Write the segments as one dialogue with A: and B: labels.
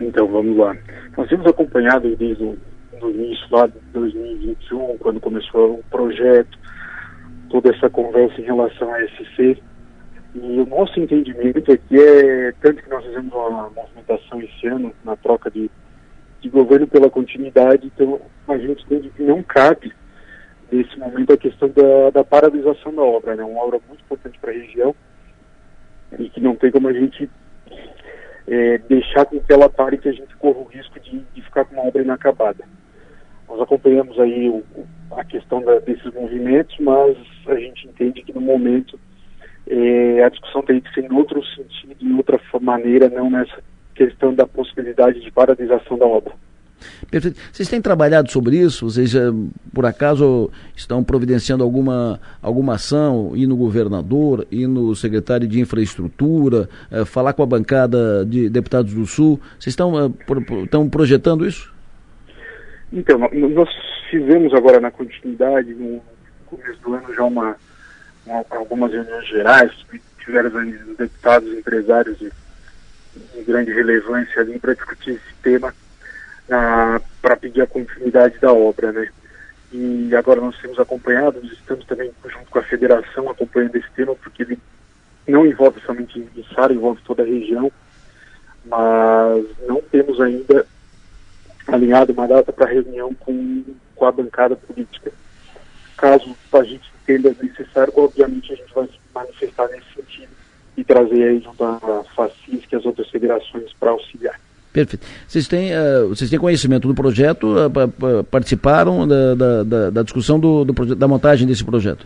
A: Então, vamos lá. Nós temos acompanhado desde o do início lá de 2021, quando começou o projeto, toda essa conversa em relação a SC. E o nosso entendimento é que é, tanto que nós fizemos uma movimentação esse ano na troca de, de governo pela continuidade, então a gente entende que não cabe nesse momento a questão da, da paralisação da obra, né? uma obra muito importante para a região e que não tem como a gente é, deixar com que ela pare que a gente corra o risco de, de ficar com uma obra inacabada. Nós acompanhamos aí o, a questão da, desses movimentos, mas a gente entende que no momento é, a discussão tem que ser em outro sentido, em outra maneira, não nessa questão da possibilidade de paralisação da obra.
B: Perfeito. Vocês têm trabalhado sobre isso? Vocês, por acaso, estão providenciando alguma, alguma ação, ir no governador, ir no secretário de infraestrutura, eh, falar com a bancada de deputados do Sul? Vocês estão, eh, por, estão projetando isso?
A: Então, nós fizemos agora na continuidade, no começo do ano, já uma, uma algumas reuniões gerais, tiveram os deputados empresários de, de grande relevância ali para discutir esse tema para pedir a continuidade da obra, né? E agora nós temos acompanhado, nós estamos também junto com a federação acompanhando esse tema, porque ele não envolve somente Sara, envolve toda a região, mas não temos ainda alinhado uma data para reunião com, com a bancada política. Caso a gente entenda necessário, obviamente a gente vai se manifestar nesse sentido e trazer aí junto a FACIS e as outras federações para auxiliar.
B: Perfeito. Vocês têm, uh, vocês têm conhecimento do projeto, uh, participaram da, da, da, da discussão do, do da montagem desse projeto?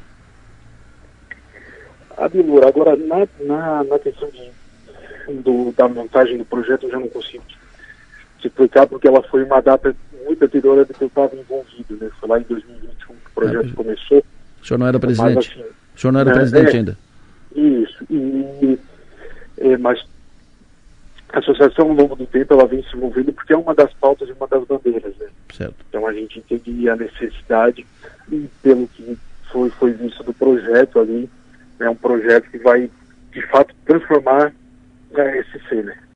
A: Abilur, agora na, na, na questão de, do, da montagem do projeto eu já não consigo te explicar porque ela foi uma data muito anterior do que eu estava envolvido, né? Foi lá em 2021 que o projeto é, começou.
B: O senhor não era presidente? Mas, assim, o senhor não era é, presidente é, ainda?
A: Isso. E, é, mas a associação ao longo do tempo ela vem se movendo porque é uma das pautas e uma das bandeiras, né?
B: Certo.
A: Então a gente entende a necessidade e pelo que foi, foi visto do projeto ali, é um projeto que vai de fato transformar a SC, né?